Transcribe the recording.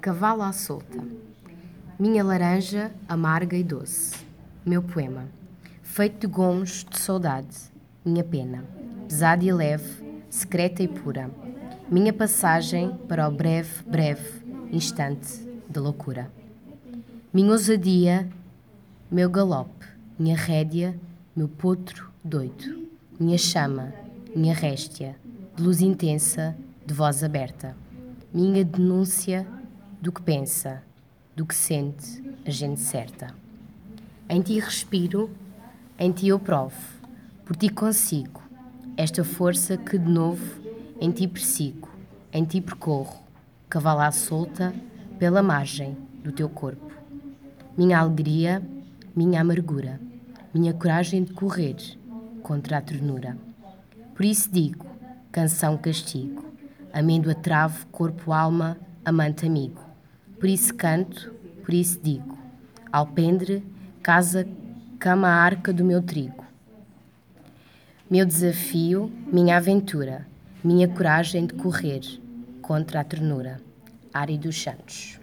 Cavalo à solta. Minha laranja amarga e doce. Meu poema. Feito de gomos de saudade. Minha pena. Pesada e leve, secreta e pura. Minha passagem para o breve, breve instante de loucura. Minha ousadia, meu galope. Minha rédea, meu potro doido. Minha chama, minha réstia, de luz intensa, de voz aberta. Minha denúncia do que pensa, do que sente a gente certa. Em ti respiro, em ti eu provo, por ti consigo esta força que de novo em ti persigo, em ti percorro, cavalo à solta pela margem do teu corpo. Minha alegria, minha amargura, minha coragem de correr contra a ternura. Por isso digo, canção castigo, amêndoa travo, corpo, alma, amante amigo. Por isso canto, por isso digo, alpendre, casa, cama, arca do meu trigo. Meu desafio, minha aventura, minha coragem de correr contra a ternura. Ari dos Santos.